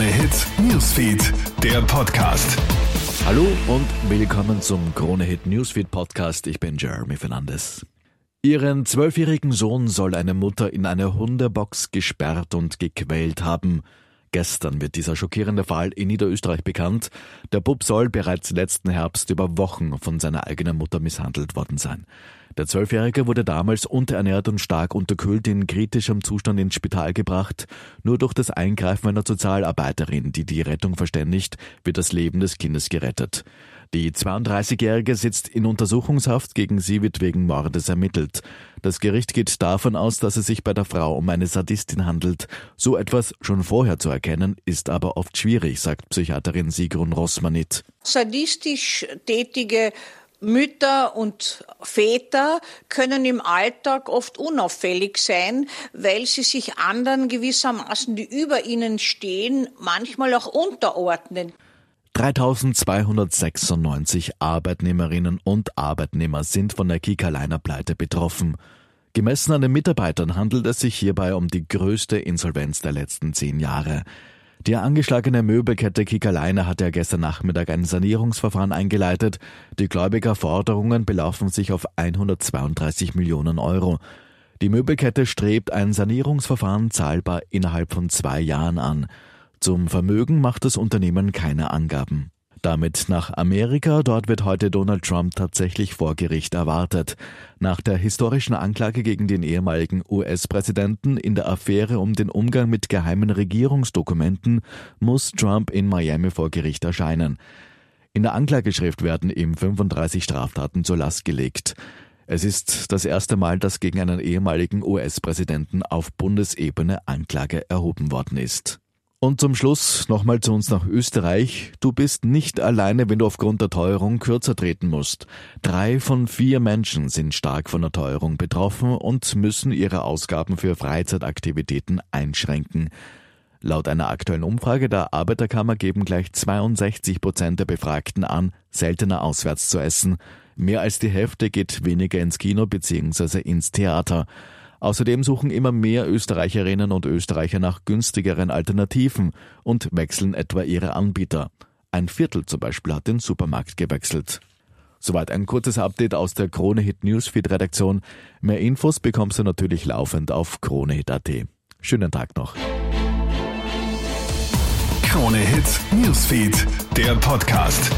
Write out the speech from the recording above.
Krone Hits, Newsfeed, der Podcast. Hallo und willkommen zum Krone Hit Newsfeed Podcast. Ich bin Jeremy Fernandes. Ihren zwölfjährigen Sohn soll eine Mutter in eine Hundebox gesperrt und gequält haben. Gestern wird dieser schockierende Fall in Niederösterreich bekannt. Der Bub soll bereits letzten Herbst über Wochen von seiner eigenen Mutter misshandelt worden sein. Der Zwölfjährige wurde damals unterernährt und stark unterkühlt in kritischem Zustand ins Spital gebracht. Nur durch das Eingreifen einer Sozialarbeiterin, die die Rettung verständigt, wird das Leben des Kindes gerettet. Die 32-Jährige sitzt in Untersuchungshaft, gegen sie wird wegen Mordes ermittelt. Das Gericht geht davon aus, dass es sich bei der Frau um eine Sadistin handelt. So etwas schon vorher zu erkennen, ist aber oft schwierig, sagt Psychiaterin Sigrun Rossmanit. Sadistisch tätige Mütter und Väter können im Alltag oft unauffällig sein, weil sie sich anderen gewissermaßen, die über ihnen stehen, manchmal auch unterordnen. 3296 Arbeitnehmerinnen und Arbeitnehmer sind von der Kika-Liner Pleite betroffen. Gemessen an den Mitarbeitern handelt es sich hierbei um die größte Insolvenz der letzten zehn Jahre. Die angeschlagene Möbelkette Kika-Liner hat ja gestern Nachmittag ein Sanierungsverfahren eingeleitet. Die Gläubigerforderungen belaufen sich auf 132 Millionen Euro. Die Möbelkette strebt ein Sanierungsverfahren zahlbar innerhalb von zwei Jahren an. Zum Vermögen macht das Unternehmen keine Angaben. Damit nach Amerika, dort wird heute Donald Trump tatsächlich vor Gericht erwartet. Nach der historischen Anklage gegen den ehemaligen US-Präsidenten in der Affäre um den Umgang mit geheimen Regierungsdokumenten muss Trump in Miami vor Gericht erscheinen. In der Anklageschrift werden ihm 35 Straftaten zur Last gelegt. Es ist das erste Mal, dass gegen einen ehemaligen US-Präsidenten auf Bundesebene Anklage erhoben worden ist. Und zum Schluss nochmal zu uns nach Österreich. Du bist nicht alleine, wenn du aufgrund der Teuerung kürzer treten musst. Drei von vier Menschen sind stark von der Teuerung betroffen und müssen ihre Ausgaben für Freizeitaktivitäten einschränken. Laut einer aktuellen Umfrage der Arbeiterkammer geben gleich 62 Prozent der Befragten an, seltener auswärts zu essen. Mehr als die Hälfte geht weniger ins Kino bzw. ins Theater. Außerdem suchen immer mehr Österreicherinnen und Österreicher nach günstigeren Alternativen und wechseln etwa ihre Anbieter. Ein Viertel zum Beispiel hat den Supermarkt gewechselt. Soweit ein kurzes Update aus der Kronehit Newsfeed Redaktion. Mehr Infos bekommst du natürlich laufend auf kronehit.at. Schönen Tag noch. Kronehit Newsfeed, der Podcast.